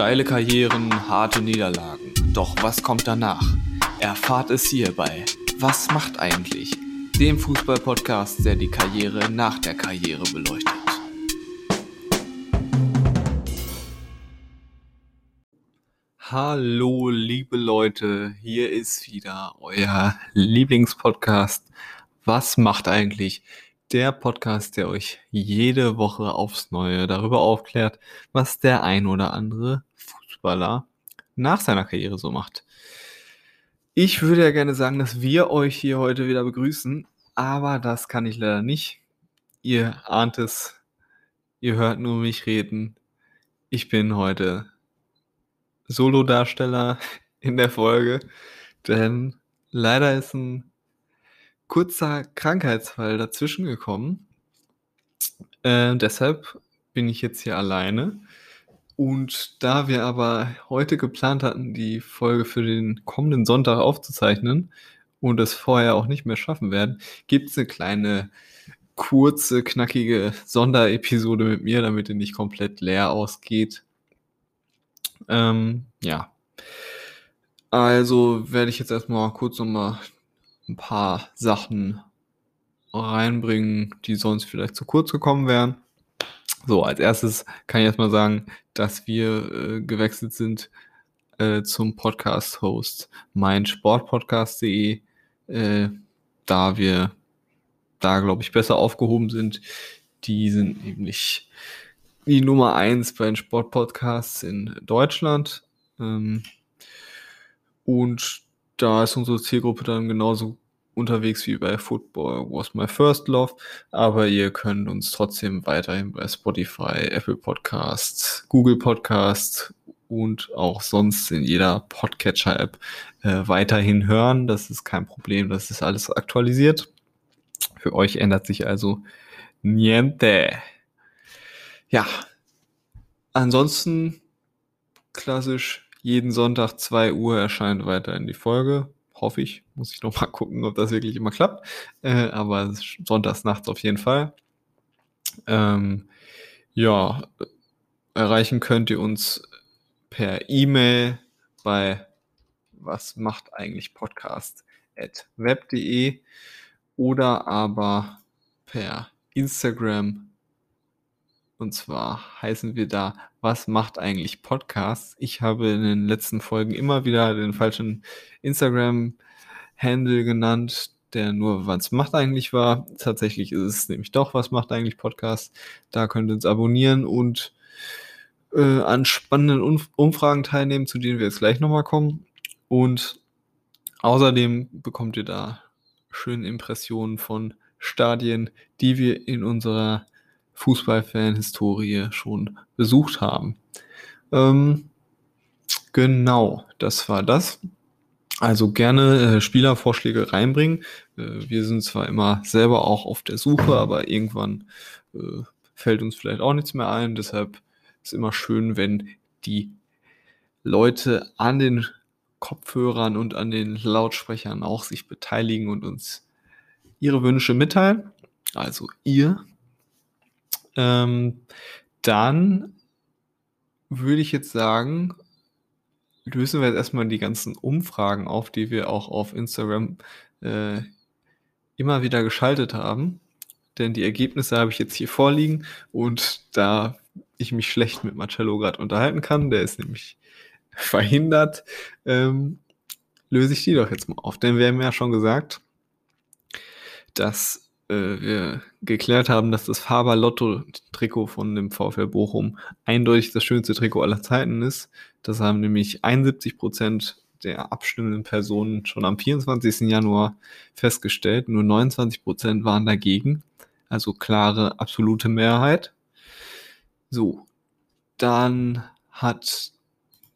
Steile Karrieren, harte Niederlagen. Doch was kommt danach? Erfahrt es hierbei. Was macht eigentlich? Dem Fußball-Podcast, der die Karriere nach der Karriere beleuchtet. Hallo, liebe Leute, hier ist wieder euer Lieblingspodcast. Was macht eigentlich? Der Podcast, der euch jede Woche aufs Neue darüber aufklärt, was der ein oder andere Fußballer nach seiner Karriere so macht. Ich würde ja gerne sagen, dass wir euch hier heute wieder begrüßen, aber das kann ich leider nicht. Ihr ahnt es, ihr hört nur mich reden. Ich bin heute Solo-Darsteller in der Folge, denn leider ist ein kurzer Krankheitsfall dazwischen gekommen. Äh, deshalb bin ich jetzt hier alleine. Und da wir aber heute geplant hatten, die Folge für den kommenden Sonntag aufzuzeichnen und es vorher auch nicht mehr schaffen werden, gibt es eine kleine, kurze, knackige Sonderepisode mit mir, damit die nicht komplett leer ausgeht. Ähm, ja. Also werde ich jetzt erstmal kurz nochmal ein paar Sachen reinbringen, die sonst vielleicht zu kurz gekommen wären. So, als erstes kann ich erstmal sagen, dass wir äh, gewechselt sind äh, zum Podcast-Host meinsportpodcast.de, äh, da wir da, glaube ich, besser aufgehoben sind. Die sind nämlich die Nummer eins bei den Sportpodcasts in Deutschland. Ähm, und da ist unsere Zielgruppe dann genauso unterwegs wie bei Football Was My First Love, aber ihr könnt uns trotzdem weiterhin bei Spotify, Apple Podcasts, Google Podcasts und auch sonst in jeder Podcatcher-App äh, weiterhin hören. Das ist kein Problem, das ist alles aktualisiert. Für euch ändert sich also niente. Ja, ansonsten klassisch jeden Sonntag 2 Uhr erscheint weiterhin die Folge hoffe ich. Muss ich noch mal gucken, ob das wirklich immer klappt. Äh, aber sonntags nachts auf jeden Fall. Ähm, ja, erreichen könnt ihr uns per E-Mail bei was macht eigentlich Podcast at web.de oder aber per Instagram und zwar heißen wir da, was macht eigentlich Podcasts? Ich habe in den letzten Folgen immer wieder den falschen Instagram-Handle genannt, der nur was macht eigentlich war. Tatsächlich ist es nämlich doch, was macht eigentlich Podcast. Da könnt ihr uns abonnieren und äh, an spannenden Umf Umfragen teilnehmen, zu denen wir jetzt gleich nochmal kommen. Und außerdem bekommt ihr da schöne Impressionen von Stadien, die wir in unserer Fußballfan-Historie schon besucht haben. Ähm, genau, das war das. Also gerne äh, Spielervorschläge reinbringen. Äh, wir sind zwar immer selber auch auf der Suche, aber irgendwann äh, fällt uns vielleicht auch nichts mehr ein. Deshalb ist immer schön, wenn die Leute an den Kopfhörern und an den Lautsprechern auch sich beteiligen und uns ihre Wünsche mitteilen. Also ihr ähm, dann würde ich jetzt sagen, lösen wir jetzt erstmal die ganzen Umfragen auf, die wir auch auf Instagram äh, immer wieder geschaltet haben. Denn die Ergebnisse habe ich jetzt hier vorliegen und da ich mich schlecht mit Marcello gerade unterhalten kann, der ist nämlich verhindert, ähm, löse ich die doch jetzt mal auf. Denn wir haben ja schon gesagt, dass äh, wir geklärt haben, dass das Faber Lotto Trikot von dem VfL Bochum eindeutig das schönste Trikot aller Zeiten ist. Das haben nämlich 71 Prozent der abstimmenden Personen schon am 24. Januar festgestellt. Nur 29 Prozent waren dagegen. Also klare, absolute Mehrheit. So. Dann hat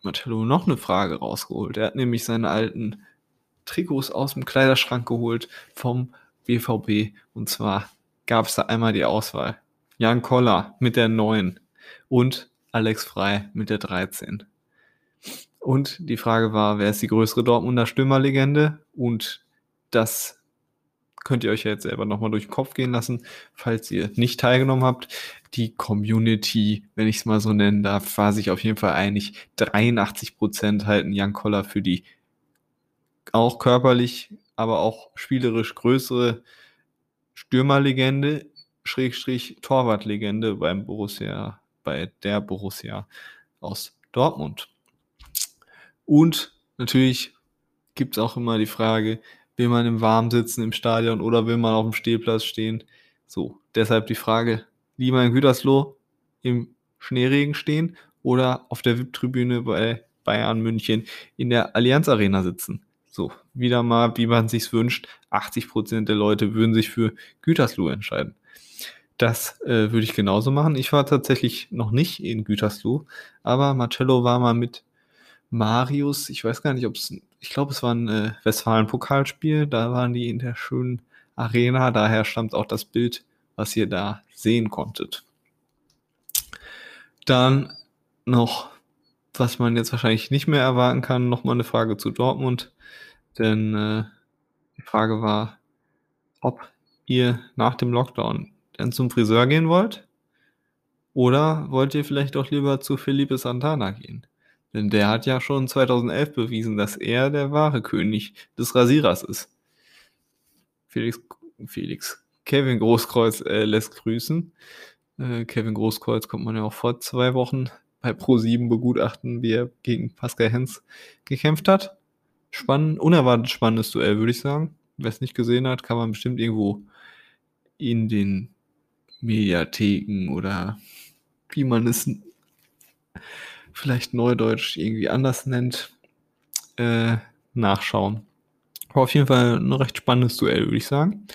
Marcello noch eine Frage rausgeholt. Er hat nämlich seine alten Trikots aus dem Kleiderschrank geholt vom BVB. Und zwar gab es da einmal die Auswahl. Jan Koller mit der 9 und Alex Frei mit der 13. Und die Frage war, wer ist die größere Dortmunder Stürmerlegende? Und das könnt ihr euch ja jetzt selber nochmal durch den Kopf gehen lassen, falls ihr nicht teilgenommen habt. Die Community, wenn ich es mal so nennen darf, war sich auf jeden Fall einig. 83 Prozent halten Jan Koller für die auch körperlich, aber auch spielerisch größere Stürmerlegende, Schrägstrich Torwartlegende beim Borussia, bei der Borussia aus Dortmund. Und natürlich gibt es auch immer die Frage, will man im Warmen sitzen im Stadion oder will man auf dem Stehplatz stehen? So, deshalb die Frage, lieber in Gütersloh im Schneeregen stehen oder auf der VIP-Tribüne bei Bayern München in der Allianz Arena sitzen. So, wieder mal, wie man sich's wünscht, 80 Prozent der Leute würden sich für Gütersloh entscheiden. Das äh, würde ich genauso machen. Ich war tatsächlich noch nicht in Gütersloh, aber Marcello war mal mit Marius, ich weiß gar nicht, ob es, ich glaube, es war ein äh, Westfalen-Pokalspiel, da waren die in der schönen Arena, daher stammt auch das Bild, was ihr da sehen konntet. Dann noch, was man jetzt wahrscheinlich nicht mehr erwarten kann, nochmal eine Frage zu Dortmund, denn äh, die Frage war, ob ihr nach dem Lockdown denn zum Friseur gehen wollt oder wollt ihr vielleicht doch lieber zu Felipe Santana gehen? Denn der hat ja schon 2011 bewiesen, dass er der wahre König des Rasierers ist. Felix, Felix, Kevin Großkreuz äh, lässt grüßen. Äh, Kevin Großkreuz kommt man ja auch vor zwei Wochen bei Pro7 begutachten, wie er gegen Pascal Hens gekämpft hat. Spannend, unerwartet spannendes Duell, würde ich sagen. Wer es nicht gesehen hat, kann man bestimmt irgendwo in den Mediatheken oder wie man es vielleicht Neudeutsch irgendwie anders nennt, äh, nachschauen. War auf jeden Fall ein recht spannendes Duell, würde ich sagen.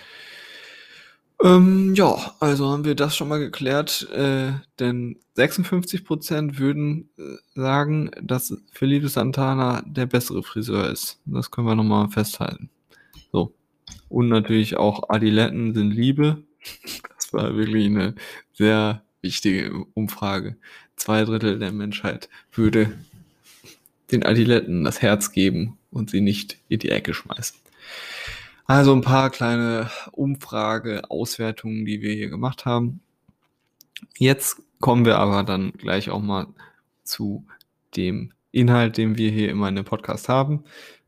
Ähm, ja, also haben wir das schon mal geklärt, äh, denn 56% würden äh, sagen, dass Felipe Santana der bessere Friseur ist. Das können wir nochmal festhalten. So. Und natürlich auch Adiletten sind Liebe. Das war wirklich eine sehr wichtige Umfrage zwei Drittel der Menschheit würde den Adiletten das Herz geben und sie nicht in die Ecke schmeißen. Also ein paar kleine Umfrage, Auswertungen, die wir hier gemacht haben. Jetzt kommen wir aber dann gleich auch mal zu dem Inhalt, den wir hier immer in dem Podcast haben.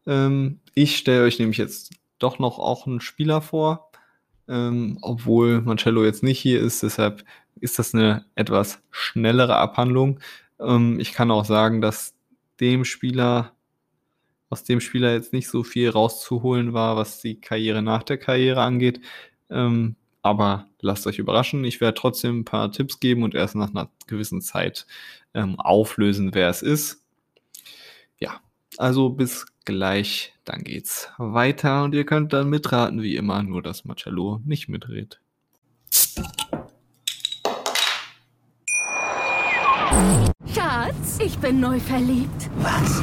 Ähm, ich stelle euch nämlich jetzt doch noch auch einen Spieler vor, ähm, obwohl Marcello jetzt nicht hier ist. Deshalb ist das eine etwas schnellere Abhandlung. Ähm, ich kann auch sagen, dass dem Spieler, aus dem Spieler jetzt nicht so viel rauszuholen war, was die Karriere nach der Karriere angeht. Ähm, aber lasst euch überraschen. Ich werde trotzdem ein paar Tipps geben und erst nach einer gewissen Zeit ähm, auflösen, wer es ist. Ja, also bis gleich, dann geht's weiter und ihr könnt dann mitraten wie immer, nur dass Marcello nicht mitredet. Schatz, ich bin neu verliebt. Was?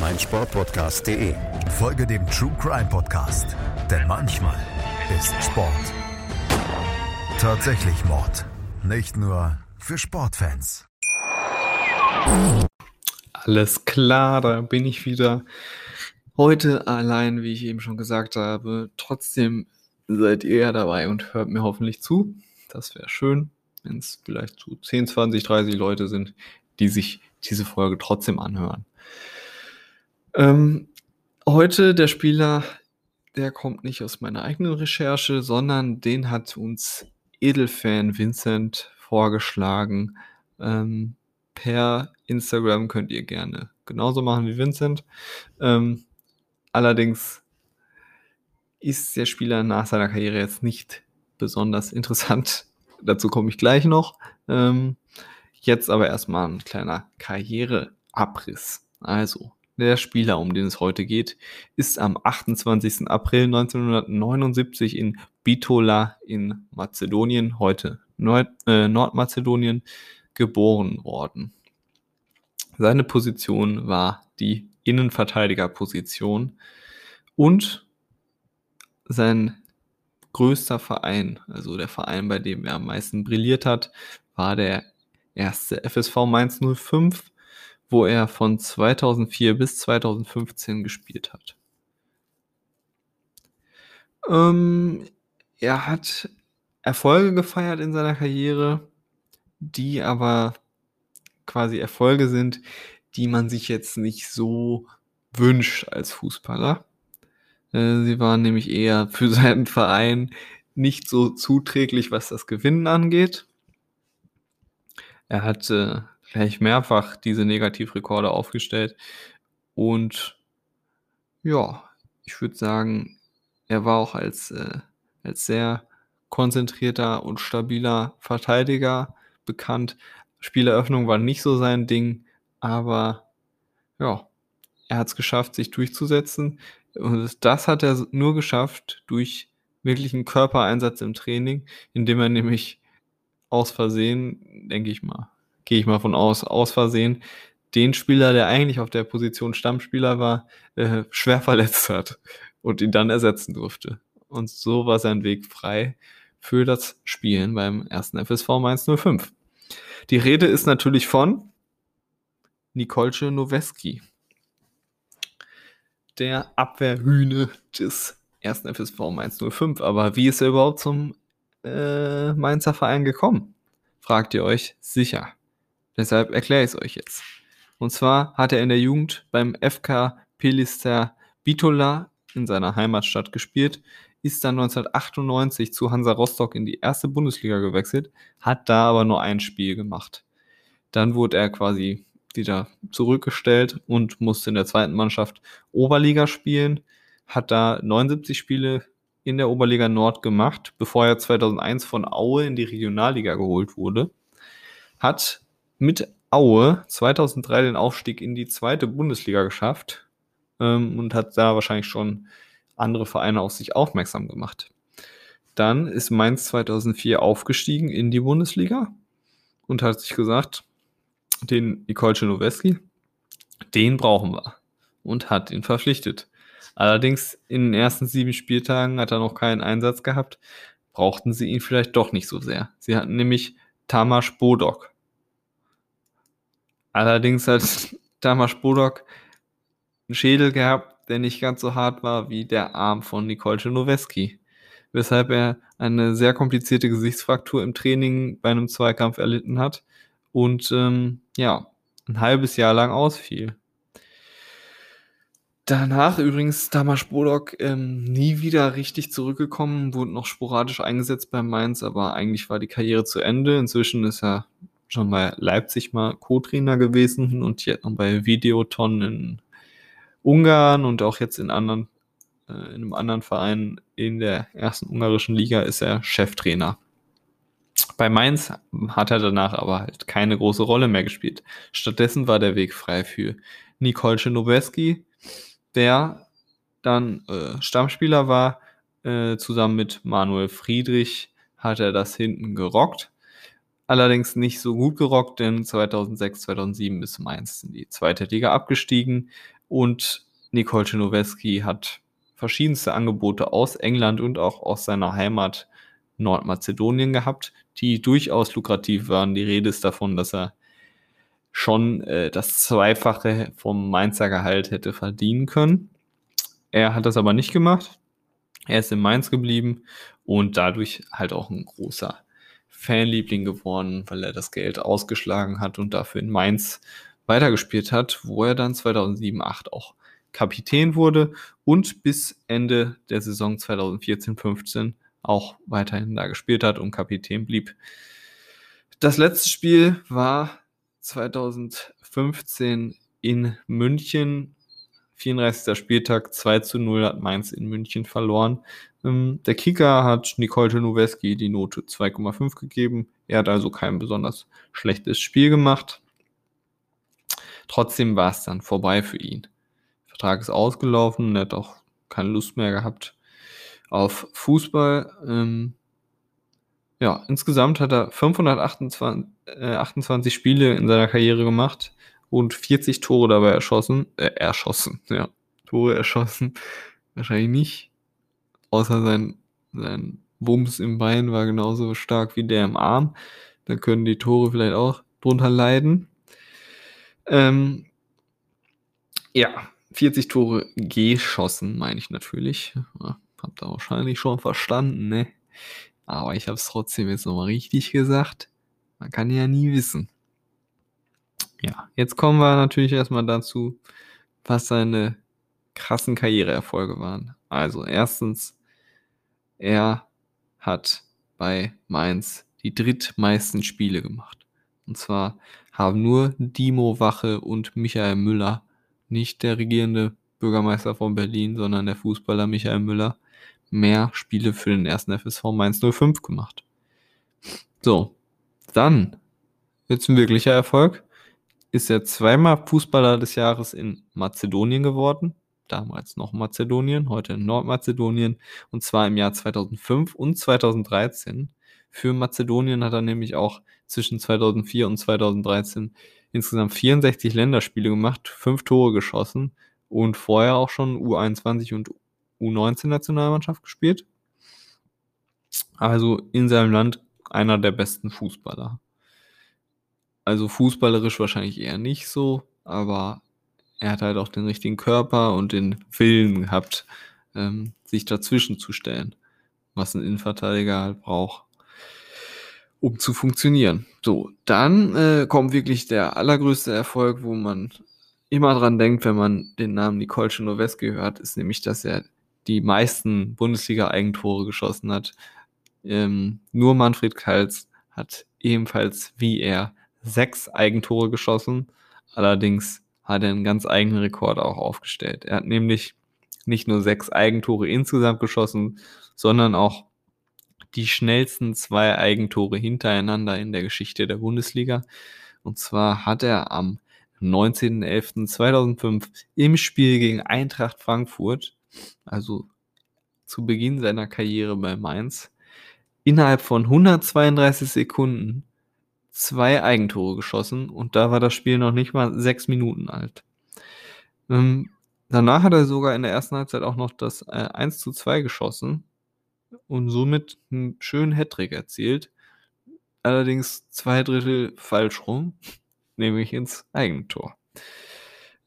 meinsportpodcast.de. Folge dem True Crime Podcast, denn manchmal ist Sport tatsächlich Mord. Nicht nur für Sportfans. Alles klar, da bin ich wieder. Heute allein, wie ich eben schon gesagt habe. Trotzdem seid ihr ja dabei und hört mir hoffentlich zu. Das wäre schön, wenn es vielleicht zu 10, 20, 30 Leute sind, die sich diese Folge trotzdem anhören. Ähm, heute der Spieler, der kommt nicht aus meiner eigenen Recherche, sondern den hat uns Edelfan Vincent vorgeschlagen. Ähm, per Instagram könnt ihr gerne genauso machen wie Vincent. Ähm, allerdings ist der Spieler nach seiner Karriere jetzt nicht besonders interessant. Dazu komme ich gleich noch. Ähm, jetzt aber erstmal ein kleiner Karriereabriss. Also, der Spieler, um den es heute geht, ist am 28. April 1979 in Bitola in Mazedonien, heute Nord äh, Nordmazedonien, geboren worden. Seine Position war die Innenverteidigerposition und sein größter Verein, also der Verein, bei dem er am meisten brilliert hat, war der erste FSV Mainz 05, wo er von 2004 bis 2015 gespielt hat. Ähm, er hat Erfolge gefeiert in seiner Karriere, die aber quasi Erfolge sind, die man sich jetzt nicht so wünscht als Fußballer. Äh, sie waren nämlich eher für seinen Verein nicht so zuträglich, was das Gewinnen angeht. Er hat äh, gleich mehrfach diese Negativrekorde aufgestellt und ja, ich würde sagen, er war auch als, äh, als sehr konzentrierter und stabiler Verteidiger bekannt. Spieleröffnung war nicht so sein Ding, aber ja, er hat es geschafft, sich durchzusetzen. Und das hat er nur geschafft durch wirklichen Körpereinsatz im Training, indem er nämlich aus Versehen, denke ich mal, gehe ich mal von aus, aus Versehen, den Spieler, der eigentlich auf der Position Stammspieler war, äh, schwer verletzt hat und ihn dann ersetzen durfte. Und so war sein Weg frei für das Spielen beim ersten FSV Mainz 05. Die Rede ist natürlich von Nikolce Noweski, der Abwehrhühne des ersten FSV Mainz 05. Aber wie ist er überhaupt zum äh, Mainzer Verein gekommen? Fragt ihr euch sicher. Deshalb erkläre ich es euch jetzt. Und zwar hat er in der Jugend beim FK Pelister Bitola in seiner Heimatstadt gespielt, ist dann 1998 zu Hansa Rostock in die erste Bundesliga gewechselt, hat da aber nur ein Spiel gemacht. Dann wurde er quasi wieder zurückgestellt und musste in der zweiten Mannschaft Oberliga spielen, hat da 79 Spiele in der Oberliga Nord gemacht, bevor er 2001 von Aue in die Regionalliga geholt wurde, hat mit Aue 2003 den Aufstieg in die zweite Bundesliga geschafft ähm, und hat da wahrscheinlich schon andere Vereine auf sich aufmerksam gemacht. Dann ist Mainz 2004 aufgestiegen in die Bundesliga und hat sich gesagt, den Nicole Czernoweski, den brauchen wir und hat ihn verpflichtet. Allerdings in den ersten sieben Spieltagen hat er noch keinen Einsatz gehabt, brauchten sie ihn vielleicht doch nicht so sehr. Sie hatten nämlich Tamas Bodok. Allerdings hat Tamas Bodok einen Schädel gehabt, der nicht ganz so hart war wie der Arm von Nicole Czernoweski, weshalb er eine sehr komplizierte Gesichtsfraktur im Training bei einem Zweikampf erlitten hat und ähm, ja, ein halbes Jahr lang ausfiel. Danach übrigens Tamas Bodok ähm, nie wieder richtig zurückgekommen, wurde noch sporadisch eingesetzt bei Mainz, aber eigentlich war die Karriere zu Ende. Inzwischen ist er schon bei Leipzig mal Co-Trainer gewesen und jetzt noch bei Videoton in Ungarn und auch jetzt in anderen, äh, in einem anderen Verein in der ersten ungarischen Liga ist er Cheftrainer. Bei Mainz hat er danach aber halt keine große Rolle mehr gespielt. Stattdessen war der Weg frei für Nicole Noweski, der dann äh, Stammspieler war. Äh, zusammen mit Manuel Friedrich hat er das hinten gerockt. Allerdings nicht so gut gerockt, denn 2006, 2007 ist Mainz in die zweite Liga abgestiegen und Nicole Noweski hat verschiedenste Angebote aus England und auch aus seiner Heimat Nordmazedonien gehabt, die durchaus lukrativ waren. Die Rede ist davon, dass er schon äh, das Zweifache vom Mainzer Gehalt hätte verdienen können. Er hat das aber nicht gemacht. Er ist in Mainz geblieben und dadurch halt auch ein großer Fanliebling geworden, weil er das Geld ausgeschlagen hat und dafür in Mainz weitergespielt hat, wo er dann 2007-8 auch Kapitän wurde und bis Ende der Saison 2014-15 auch weiterhin da gespielt hat und Kapitän blieb. Das letzte Spiel war 2015 in München. 34. Spieltag 2 zu 0 hat Mainz in München verloren. Ähm, der Kicker hat Nicole Noweski die Note 2,5 gegeben. Er hat also kein besonders schlechtes Spiel gemacht. Trotzdem war es dann vorbei für ihn. Vertrag ist ausgelaufen, er hat auch keine Lust mehr gehabt auf Fußball. Ähm, ja, insgesamt hat er 528 äh, 28 Spiele in seiner Karriere gemacht und 40 Tore dabei erschossen. Äh, erschossen, ja. Tore erschossen. Wahrscheinlich nicht. Außer sein, sein Wumms im Bein war genauso stark wie der im Arm. Da können die Tore vielleicht auch drunter leiden. Ähm, ja, 40 Tore geschossen, meine ich natürlich. Ja, habt ihr wahrscheinlich schon verstanden, ne? Aber ich habe es trotzdem jetzt nochmal richtig gesagt. Man kann ja nie wissen. Ja, jetzt kommen wir natürlich erstmal dazu, was seine krassen Karriereerfolge waren. Also erstens, er hat bei Mainz die drittmeisten Spiele gemacht. Und zwar haben nur Dimo Wache und Michael Müller, nicht der regierende Bürgermeister von Berlin, sondern der Fußballer Michael Müller, mehr Spiele für den ersten FSV Mainz 05 gemacht. So, dann jetzt ein wirklicher Erfolg. Ist er zweimal Fußballer des Jahres in Mazedonien geworden. Damals noch Mazedonien, heute in Nordmazedonien. Und zwar im Jahr 2005 und 2013. Für Mazedonien hat er nämlich auch zwischen 2004 und 2013 insgesamt 64 Länderspiele gemacht, fünf Tore geschossen und vorher auch schon U21 und U19-Nationalmannschaft gespielt. Also in seinem Land einer der besten Fußballer. Also fußballerisch wahrscheinlich eher nicht so, aber er hat halt auch den richtigen Körper und den Willen gehabt, ähm, sich dazwischen zu stellen, was ein Innenverteidiger halt braucht, um zu funktionieren. So, dann äh, kommt wirklich der allergrößte Erfolg, wo man immer dran denkt, wenn man den Namen Nicole Chinoweski hört, ist nämlich, dass er die meisten Bundesliga-Eigentore geschossen hat. Ähm, nur Manfred Kals hat ebenfalls wie er sechs Eigentore geschossen. Allerdings hat er einen ganz eigenen Rekord auch aufgestellt. Er hat nämlich nicht nur sechs Eigentore insgesamt geschossen, sondern auch die schnellsten zwei Eigentore hintereinander in der Geschichte der Bundesliga. Und zwar hat er am 19.11.2005 im Spiel gegen Eintracht Frankfurt also zu Beginn seiner Karriere bei Mainz, innerhalb von 132 Sekunden zwei Eigentore geschossen und da war das Spiel noch nicht mal sechs Minuten alt. Ähm, danach hat er sogar in der ersten Halbzeit auch noch das äh, 1 zu 2 geschossen und somit einen schönen Hattrick erzielt. Allerdings zwei Drittel falsch rum, nämlich ins Eigentor.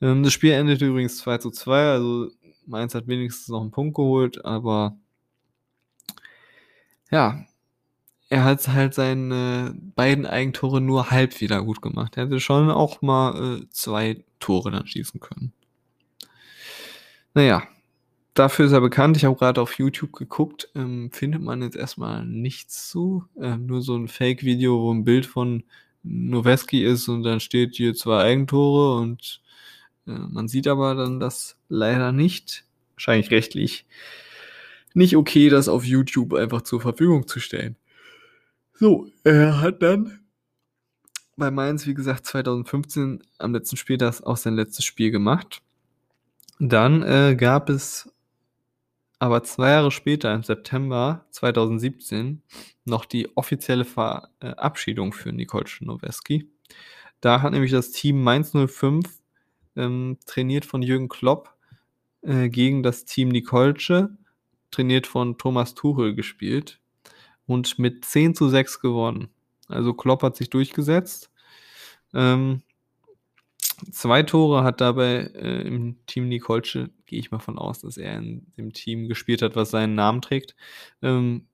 Ähm, das Spiel endete übrigens 2 zu 2, also Mainz hat wenigstens noch einen Punkt geholt, aber ja, er hat halt seine beiden Eigentore nur halb wieder gut gemacht. Er hätte schon auch mal äh, zwei Tore dann schießen können. Naja, dafür ist er bekannt. Ich habe gerade auf YouTube geguckt. Ähm, findet man jetzt erstmal nichts zu. Ähm, nur so ein Fake-Video, wo ein Bild von Noweski ist und dann steht hier zwei Eigentore und äh, man sieht aber dann das leider nicht. Wahrscheinlich rechtlich nicht okay, das auf YouTube einfach zur Verfügung zu stellen. So, er hat dann bei Mainz, wie gesagt, 2015 am letzten Spieltag auch sein letztes Spiel gemacht. Dann äh, gab es aber zwei Jahre später, im September 2017, noch die offizielle Verabschiedung für Nicole Noweski. Da hat nämlich das Team Mainz 05 ähm, trainiert von Jürgen Klopp äh, gegen das Team Nikolce, trainiert von Thomas Tuchel, gespielt und mit 10 zu 6 gewonnen. Also Klopp hat sich durchgesetzt. Ähm, zwei Tore hat dabei äh, im Team Nikolce, gehe ich mal von aus, dass er in dem Team gespielt hat, was seinen Namen trägt, ähm,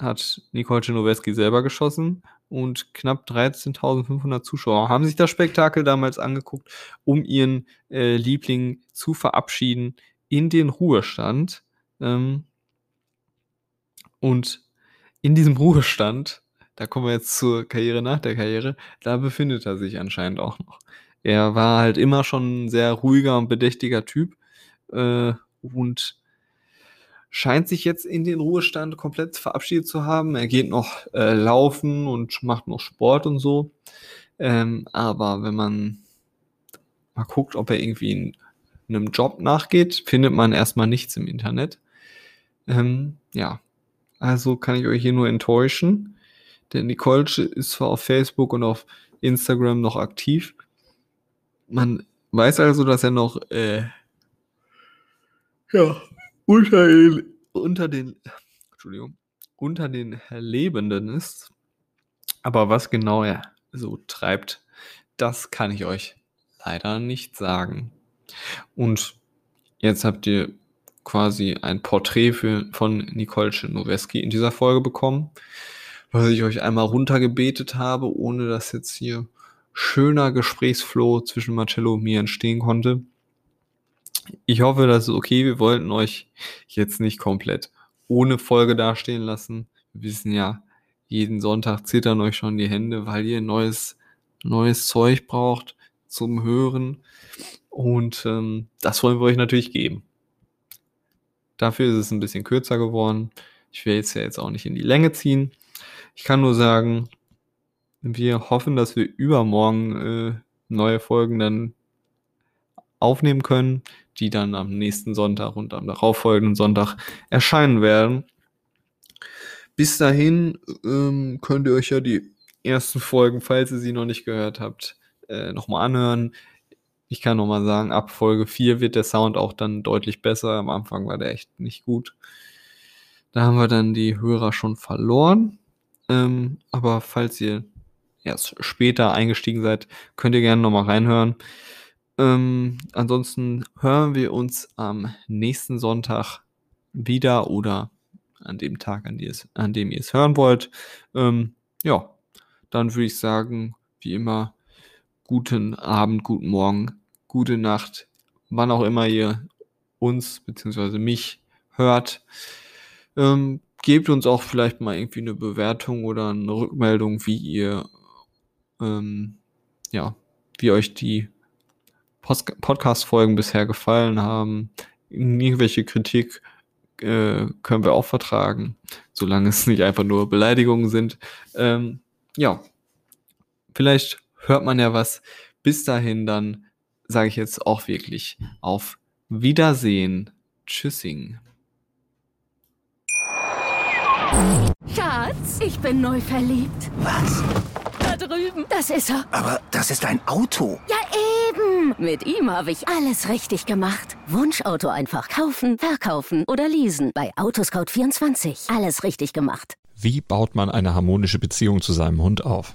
hat Nikolce Noweski selber geschossen und knapp 13.500 Zuschauer haben sich das Spektakel damals angeguckt, um ihren äh, Liebling zu verabschieden in den Ruhestand. Ähm, und in diesem Ruhestand, da kommen wir jetzt zur Karriere nach der Karriere, da befindet er sich anscheinend auch noch. Er war halt immer schon ein sehr ruhiger und bedächtiger Typ äh, und scheint sich jetzt in den Ruhestand komplett verabschiedet zu haben. Er geht noch äh, laufen und macht noch Sport und so. Ähm, aber wenn man mal guckt, ob er irgendwie ein einem Job nachgeht, findet man erstmal nichts im Internet. Ähm, ja, also kann ich euch hier nur enttäuschen. Denn Nicole ist zwar auf Facebook und auf Instagram noch aktiv. Man weiß also, dass er noch äh, ja, unter den, unter den, Entschuldigung, unter den Lebenden ist. Aber was genau er so treibt, das kann ich euch leider nicht sagen. Und jetzt habt ihr quasi ein Porträt für, von Nicole Noweski in dieser Folge bekommen, was ich euch einmal runtergebetet habe, ohne dass jetzt hier schöner Gesprächsflow zwischen Marcello und mir entstehen konnte. Ich hoffe, das ist okay. Wir wollten euch jetzt nicht komplett ohne Folge dastehen lassen. Wir wissen ja, jeden Sonntag zittern euch schon die Hände, weil ihr neues, neues Zeug braucht zum Hören. Und ähm, das wollen wir euch natürlich geben. Dafür ist es ein bisschen kürzer geworden. Ich will jetzt ja jetzt auch nicht in die Länge ziehen. Ich kann nur sagen, wir hoffen, dass wir übermorgen äh, neue Folgen dann aufnehmen können, die dann am nächsten Sonntag und am darauffolgenden Sonntag erscheinen werden. Bis dahin ähm, könnt ihr euch ja die ersten Folgen, falls ihr sie noch nicht gehört habt, äh, nochmal anhören. Ich kann nochmal sagen, ab Folge 4 wird der Sound auch dann deutlich besser. Am Anfang war der echt nicht gut. Da haben wir dann die Hörer schon verloren. Ähm, aber falls ihr erst später eingestiegen seid, könnt ihr gerne nochmal reinhören. Ähm, ansonsten hören wir uns am nächsten Sonntag wieder oder an dem Tag, an, es, an dem ihr es hören wollt. Ähm, ja, dann würde ich sagen, wie immer, guten Abend, guten Morgen, gute Nacht, wann auch immer ihr uns bzw. mich hört. Ähm, gebt uns auch vielleicht mal irgendwie eine Bewertung oder eine Rückmeldung, wie ihr, ähm, ja, wie euch die Podcast-Folgen bisher gefallen haben. Irgendwelche Kritik äh, können wir auch vertragen, solange es nicht einfach nur Beleidigungen sind. Ähm, ja, vielleicht hört man ja was. Bis dahin dann sage ich jetzt auch wirklich auf Wiedersehen. Tschüssing. Schatz, ich bin neu verliebt. Was? Da drüben. Das ist er. Aber das ist ein Auto. Ja, eben. Mit ihm habe ich alles richtig gemacht. Wunschauto einfach kaufen, verkaufen oder leasen. Bei Autoscout24. Alles richtig gemacht. Wie baut man eine harmonische Beziehung zu seinem Hund auf?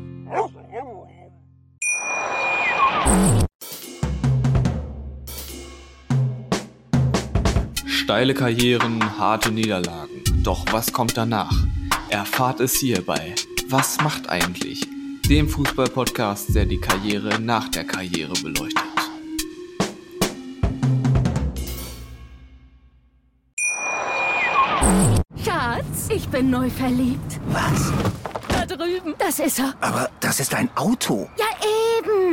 Steile Karrieren, harte Niederlagen. Doch was kommt danach? Erfahrt es hierbei. Was macht eigentlich? Dem Fußball-Podcast, der die Karriere nach der Karriere beleuchtet. Schatz, ich bin neu verliebt. Was? Da drüben. Das ist er. Aber das ist ein Auto. Ja,